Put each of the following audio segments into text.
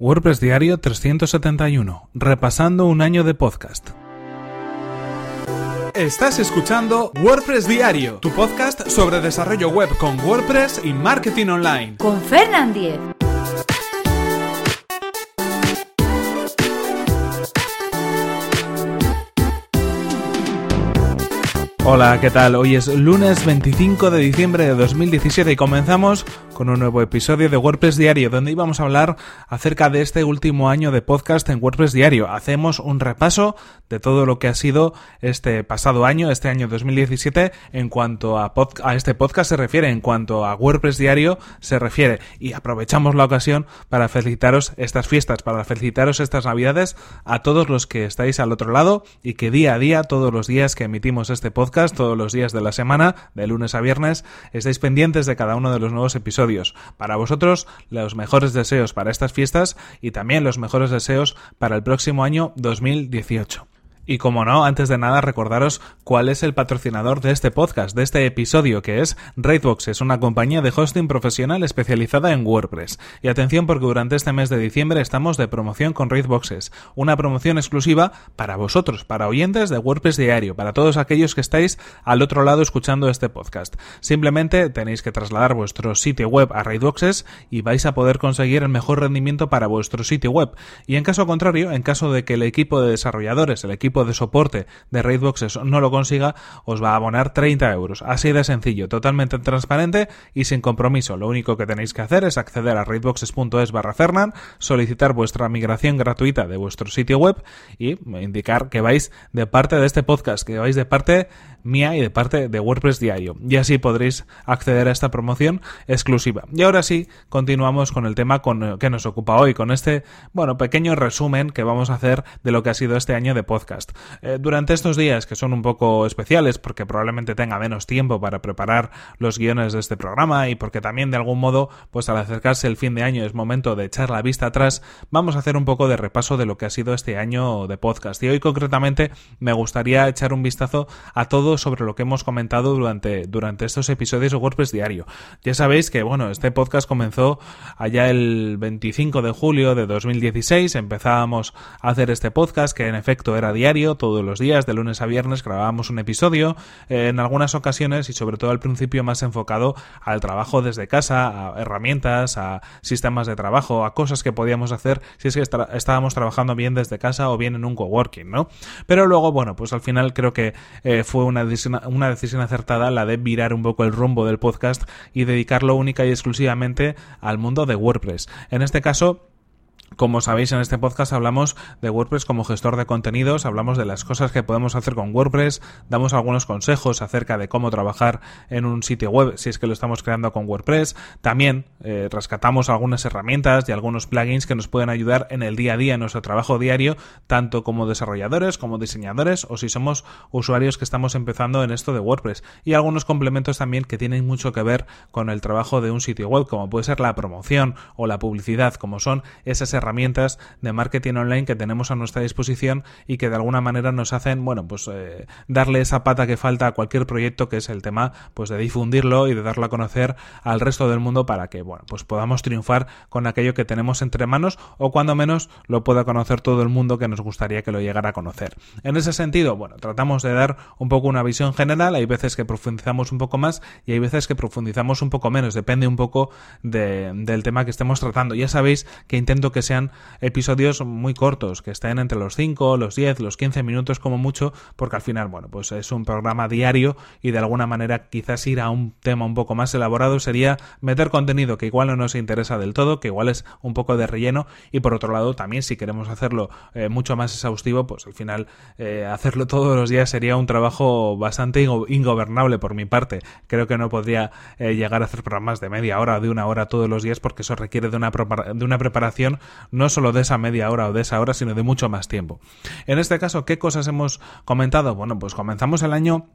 WordPress Diario 371, repasando un año de podcast. Estás escuchando WordPress Diario, tu podcast sobre desarrollo web con WordPress y marketing online. Con Fernand Diez. Hola, ¿qué tal? Hoy es lunes 25 de diciembre de 2017 y comenzamos con un nuevo episodio de WordPress Diario, donde íbamos a hablar acerca de este último año de podcast en WordPress Diario. Hacemos un repaso de todo lo que ha sido este pasado año, este año 2017, en cuanto a, a este podcast se refiere, en cuanto a WordPress Diario se refiere. Y aprovechamos la ocasión para felicitaros estas fiestas, para felicitaros estas navidades a todos los que estáis al otro lado y que día a día, todos los días que emitimos este podcast, todos los días de la semana, de lunes a viernes, estáis pendientes de cada uno de los nuevos episodios para vosotros, los mejores deseos para estas fiestas y también los mejores deseos para el próximo año 2018. Y como no, antes de nada recordaros cuál es el patrocinador de este podcast, de este episodio, que es Raidboxes, una compañía de hosting profesional especializada en WordPress. Y atención porque durante este mes de diciembre estamos de promoción con Raidboxes, una promoción exclusiva para vosotros, para oyentes de WordPress Diario, para todos aquellos que estáis al otro lado escuchando este podcast. Simplemente tenéis que trasladar vuestro sitio web a Raidboxes y vais a poder conseguir el mejor rendimiento para vuestro sitio web. Y en caso contrario, en caso de que el equipo de desarrolladores, el equipo de soporte de Raidboxes no lo consiga, os va a abonar 30 euros. Así de sencillo, totalmente transparente y sin compromiso. Lo único que tenéis que hacer es acceder a raidboxes.es barra Fernan, solicitar vuestra migración gratuita de vuestro sitio web y indicar que vais de parte de este podcast, que vais de parte mía y de parte de WordPress Diario. Y así podréis acceder a esta promoción exclusiva. Y ahora sí, continuamos con el tema con, que nos ocupa hoy, con este, bueno, pequeño resumen que vamos a hacer de lo que ha sido este año de podcast. Eh, durante estos días, que son un poco especiales, porque probablemente tenga menos tiempo para preparar los guiones de este programa y porque también de algún modo, pues al acercarse el fin de año es momento de echar la vista atrás, vamos a hacer un poco de repaso de lo que ha sido este año de podcast. Y hoy concretamente me gustaría echar un vistazo a todo sobre lo que hemos comentado durante, durante estos episodios de WordPress Diario. Ya sabéis que, bueno, este podcast comenzó allá el 25 de julio de 2016, empezábamos a hacer este podcast que en efecto era diario, todos los días, de lunes a viernes grabábamos un episodio, eh, en algunas ocasiones y sobre todo al principio más enfocado al trabajo desde casa, a herramientas, a sistemas de trabajo, a cosas que podíamos hacer si es que estábamos trabajando bien desde casa o bien en un coworking, ¿no? Pero luego, bueno, pues al final creo que eh, fue una una decisión acertada la de virar un poco el rumbo del podcast y dedicarlo única y exclusivamente al mundo de WordPress. En este caso, como sabéis, en este podcast hablamos de WordPress como gestor de contenidos, hablamos de las cosas que podemos hacer con WordPress, damos algunos consejos acerca de cómo trabajar en un sitio web si es que lo estamos creando con WordPress. También eh, rescatamos algunas herramientas y algunos plugins que nos pueden ayudar en el día a día, en nuestro trabajo diario, tanto como desarrolladores como diseñadores o si somos usuarios que estamos empezando en esto de WordPress. Y algunos complementos también que tienen mucho que ver con el trabajo de un sitio web, como puede ser la promoción o la publicidad, como son esas herramientas de marketing online que tenemos a nuestra disposición y que de alguna manera nos hacen, bueno, pues eh, darle esa pata que falta a cualquier proyecto que es el tema, pues de difundirlo y de darlo a conocer al resto del mundo para que, bueno, pues podamos triunfar con aquello que tenemos entre manos o cuando menos lo pueda conocer todo el mundo que nos gustaría que lo llegara a conocer. En ese sentido, bueno, tratamos de dar un poco una visión general, hay veces que profundizamos un poco más y hay veces que profundizamos un poco menos, depende un poco del tema que estemos tratando. Ya sabéis que intento que sean episodios muy cortos, que estén entre los 5, los 10, los 15 minutos como mucho, porque al final, bueno, pues es un programa diario y de alguna manera quizás ir a un tema un poco más elaborado sería meter contenido que igual no nos interesa del todo, que igual es un poco de relleno y por otro lado también si queremos hacerlo eh, mucho más exhaustivo, pues al final eh, hacerlo todos los días sería un trabajo bastante ingobernable por mi parte. Creo que no podría eh, llegar a hacer programas de media hora o de una hora todos los días porque eso requiere de una, de una preparación no solo de esa media hora o de esa hora, sino de mucho más tiempo. En este caso, ¿qué cosas hemos comentado? Bueno, pues comenzamos el año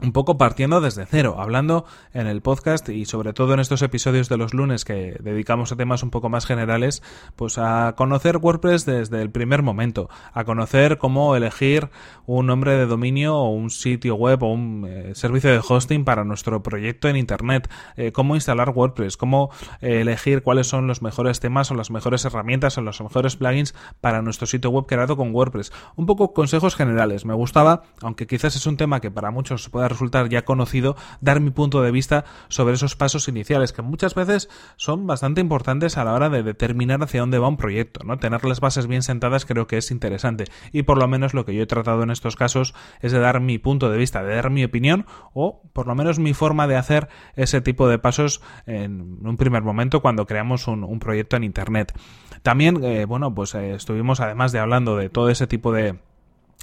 un poco partiendo desde cero, hablando en el podcast y sobre todo en estos episodios de los lunes que dedicamos a temas un poco más generales, pues a conocer WordPress desde el primer momento, a conocer cómo elegir un nombre de dominio o un sitio web o un eh, servicio de hosting para nuestro proyecto en Internet, eh, cómo instalar WordPress, cómo eh, elegir cuáles son los mejores temas o las mejores herramientas o los mejores plugins para nuestro sitio web creado con WordPress. Un poco consejos generales. Me gustaba, aunque quizás es un tema que para muchos pueda resultar ya conocido, dar mi punto de vista sobre esos pasos iniciales, que muchas veces son bastante importantes a la hora de determinar hacia dónde va un proyecto, ¿no? Tener las bases bien sentadas creo que es interesante. Y por lo menos lo que yo he tratado en estos casos es de dar mi punto de vista, de dar mi opinión, o por lo menos mi forma de hacer ese tipo de pasos en un primer momento cuando creamos un, proyecto en internet. También, eh, bueno, pues eh, estuvimos además de hablando de todo ese tipo de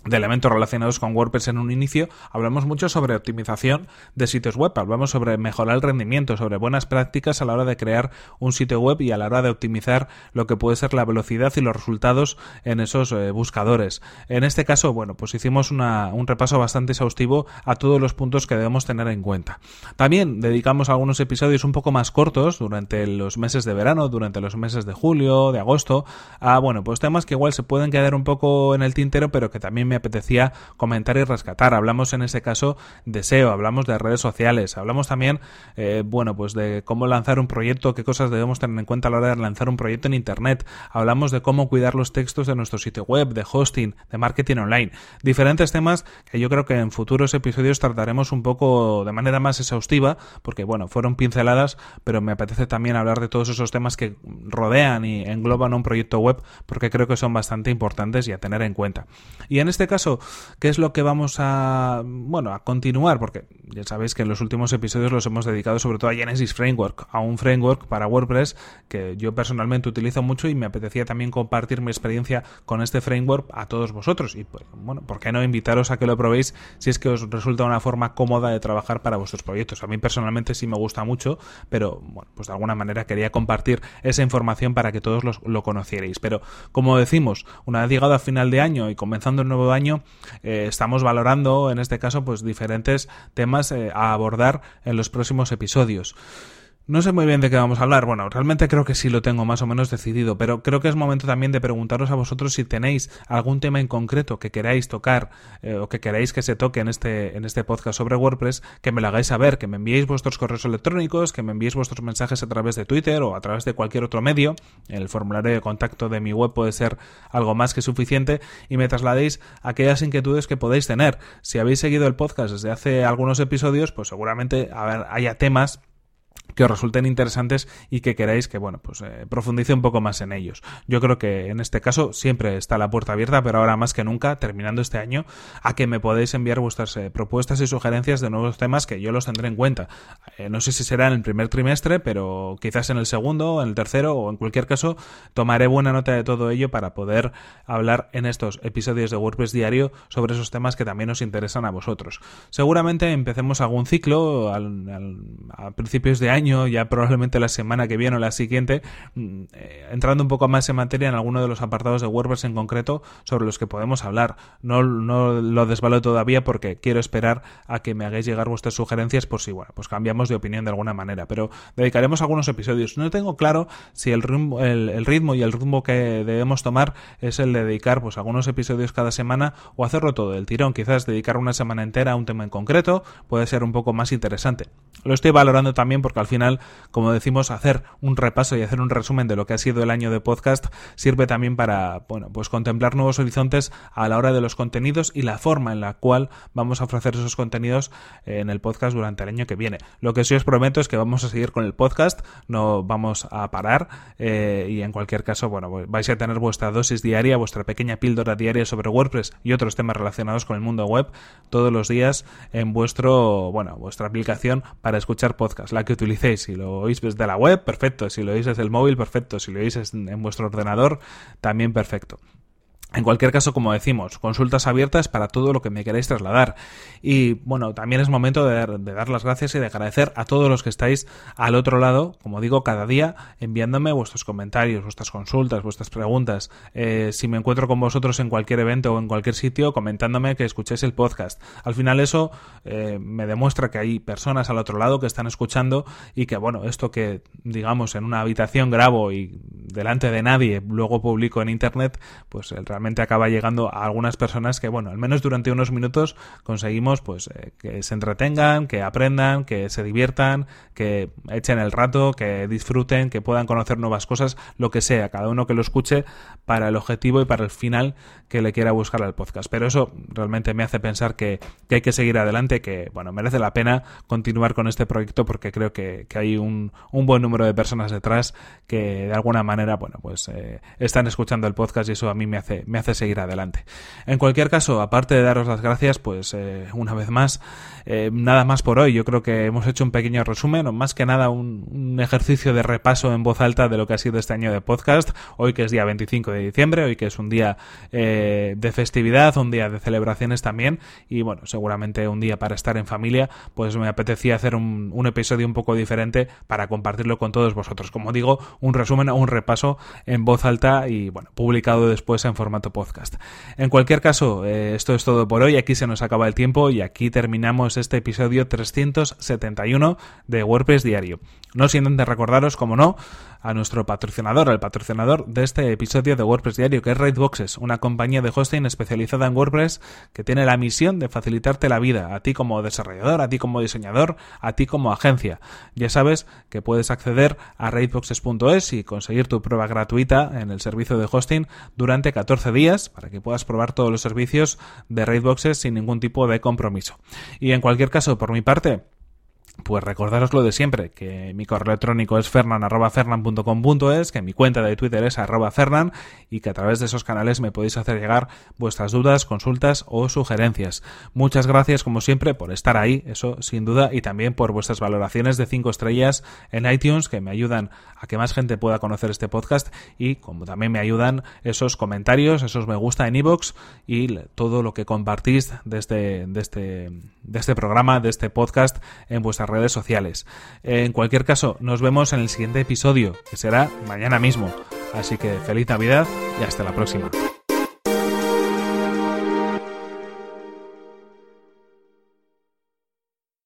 de elementos relacionados con WordPress en un inicio, hablamos mucho sobre optimización de sitios web, hablamos sobre mejorar el rendimiento, sobre buenas prácticas a la hora de crear un sitio web y a la hora de optimizar lo que puede ser la velocidad y los resultados en esos eh, buscadores. En este caso, bueno, pues hicimos un repaso bastante exhaustivo a todos los puntos que debemos tener en cuenta. También dedicamos algunos episodios un poco más cortos durante los meses de verano, durante los meses de julio, de agosto, a, bueno, pues temas que igual se pueden quedar un poco en el tintero, pero que también me apetecía comentar y rescatar. Hablamos en ese caso de SEO, hablamos de redes sociales, hablamos también, eh, bueno, pues de cómo lanzar un proyecto, qué cosas debemos tener en cuenta a la hora de lanzar un proyecto en Internet. Hablamos de cómo cuidar los textos de nuestro sitio web, de hosting, de marketing online. Diferentes temas que yo creo que en futuros episodios trataremos un poco de manera más exhaustiva, porque bueno, fueron pinceladas, pero me apetece también hablar de todos esos temas que rodean y engloban un proyecto web, porque creo que son bastante importantes y a tener en cuenta. Y en este este caso, ¿qué es lo que vamos a, bueno, a continuar? Porque ya sabéis que en los últimos episodios los hemos dedicado sobre todo a Genesis Framework, a un framework para WordPress que yo personalmente utilizo mucho y me apetecía también compartir mi experiencia con este framework a todos vosotros. Y pues, bueno, ¿por qué no invitaros a que lo probéis si es que os resulta una forma cómoda de trabajar para vuestros proyectos? A mí personalmente sí me gusta mucho, pero bueno, pues de alguna manera quería compartir esa información para que todos lo conocierais. Pero como decimos, una vez llegado a final de año y comenzando el nuevo año eh, estamos valorando en este caso pues diferentes temas eh, a abordar en los próximos episodios. No sé muy bien de qué vamos a hablar. Bueno, realmente creo que sí lo tengo más o menos decidido, pero creo que es momento también de preguntaros a vosotros si tenéis algún tema en concreto que queráis tocar eh, o que queráis que se toque en este, en este podcast sobre WordPress, que me lo hagáis saber, que me enviéis vuestros correos electrónicos, que me enviéis vuestros mensajes a través de Twitter o a través de cualquier otro medio. El formulario de contacto de mi web puede ser algo más que suficiente y me trasladéis aquellas inquietudes que podéis tener. Si habéis seguido el podcast desde hace algunos episodios, pues seguramente haya temas que os resulten interesantes y que queráis que, bueno, pues eh, profundice un poco más en ellos. Yo creo que en este caso siempre está la puerta abierta, pero ahora más que nunca, terminando este año, a que me podéis enviar vuestras eh, propuestas y sugerencias de nuevos temas que yo los tendré en cuenta. Eh, no sé si será en el primer trimestre, pero quizás en el segundo, en el tercero o en cualquier caso, tomaré buena nota de todo ello para poder hablar en estos episodios de WordPress diario sobre esos temas que también os interesan a vosotros. Seguramente empecemos algún ciclo a principios de año ya probablemente la semana que viene o la siguiente, mm, eh, entrando un poco más en materia en alguno de los apartados de WordPress en concreto sobre los que podemos hablar. No, no lo desvalo todavía porque quiero esperar a que me hagáis llegar vuestras sugerencias por si, bueno, pues cambiamos de opinión de alguna manera, pero dedicaremos algunos episodios. No tengo claro si el ritmo, el, ritmo y el rumbo que debemos tomar es el de dedicar pues algunos episodios cada semana o hacerlo todo del tirón, quizás dedicar una semana entera a un tema en concreto puede ser un poco más interesante. Lo estoy valorando también porque al final, como decimos, hacer un repaso y hacer un resumen de lo que ha sido el año de podcast sirve también para, bueno, pues contemplar nuevos horizontes a la hora de los contenidos y la forma en la cual vamos a ofrecer esos contenidos en el podcast durante el año que viene. Lo que sí os prometo es que vamos a seguir con el podcast, no vamos a parar eh, y en cualquier caso, bueno, pues vais a tener vuestra dosis diaria, vuestra pequeña píldora diaria sobre WordPress y otros temas relacionados con el mundo web todos los días en vuestro, bueno, vuestra aplicación para escuchar podcast, la que utilicéis si lo oís desde la web, perfecto. Si lo oís desde el móvil, perfecto. Si lo oís en vuestro ordenador, también perfecto. En cualquier caso, como decimos, consultas abiertas para todo lo que me queráis trasladar. Y bueno, también es momento de, dar las gracias y de agradecer a todos los que estáis al otro lado, como digo, cada día enviándome vuestros comentarios, vuestras consultas, vuestras preguntas. Eh, si me encuentro con vosotros en cualquier evento o en cualquier sitio, comentándome que escuchéis el podcast. Al final eso eh, me demuestra que hay personas al otro lado que están escuchando y que, bueno, esto que digamos en una habitación grabo y delante de nadie luego publico en internet, pues el acaba llegando a algunas personas que, bueno, al menos durante unos minutos conseguimos pues eh, que se entretengan, que aprendan, que se diviertan, que echen el rato, que disfruten, que puedan conocer nuevas cosas, lo que sea, cada uno que lo escuche para el objetivo y para el final que le quiera buscar al podcast. Pero eso realmente me hace pensar que, hay que seguir adelante, que, bueno, merece la pena continuar con este proyecto porque creo que, hay un, un, buen número de personas detrás que de alguna manera, bueno, pues eh, están escuchando el podcast y eso a mí me hace, me hace seguir adelante. En cualquier caso, aparte de daros las gracias, pues eh, una vez más, eh, nada más por hoy. Yo creo que hemos hecho un pequeño resumen, o más que nada un, ejercicio de repaso en voz alta de lo que ha sido este año de podcast. Hoy que es día 25 de diciembre, hoy que es un día eh, de festividad, un día de celebraciones también, y bueno, seguramente un día para estar en familia, pues me apetecía hacer un, un episodio un poco diferente para compartirlo con todos vosotros. Como digo, un resumen o un repaso en voz alta y bueno, publicado después en formato podcast. En cualquier caso, eh, esto es todo por hoy. Aquí se nos acaba el tiempo y aquí terminamos este episodio 371 de WordPress Diario. No sin antes recordaros, como no, a nuestro patrocinador, al patrocinador de este episodio de WordPress Diario, que es Raidboxes, una compañía de hosting especializada en WordPress que tiene la misión de facilitarte la vida, a ti como desarrollador, a ti como diseñador, a ti como agencia. Ya sabes que puedes acceder a raidboxes.es y conseguir tu prueba gratuita en el servicio de hosting durante 14 días para que puedas probar todos los servicios de Raidboxes sin ningún tipo de compromiso. Y en cualquier caso, por mi parte, pues recordaros lo de siempre, que mi correo electrónico es fernan.fernan.com.es, que mi cuenta de Twitter es arroba fernan y que a través de esos canales me podéis hacer llegar vuestras dudas, consultas o sugerencias. Muchas gracias como siempre por estar ahí, eso sin duda, y también por vuestras valoraciones de 5 estrellas en iTunes que me ayudan a que más gente pueda conocer este podcast y como también me ayudan esos comentarios, esos me gusta en iVoox y todo lo que compartís de este, de este, este programa, de este podcast en redes sociales. En cualquier caso, nos vemos en el siguiente episodio, que será mañana mismo. Así que feliz Navidad y hasta la próxima.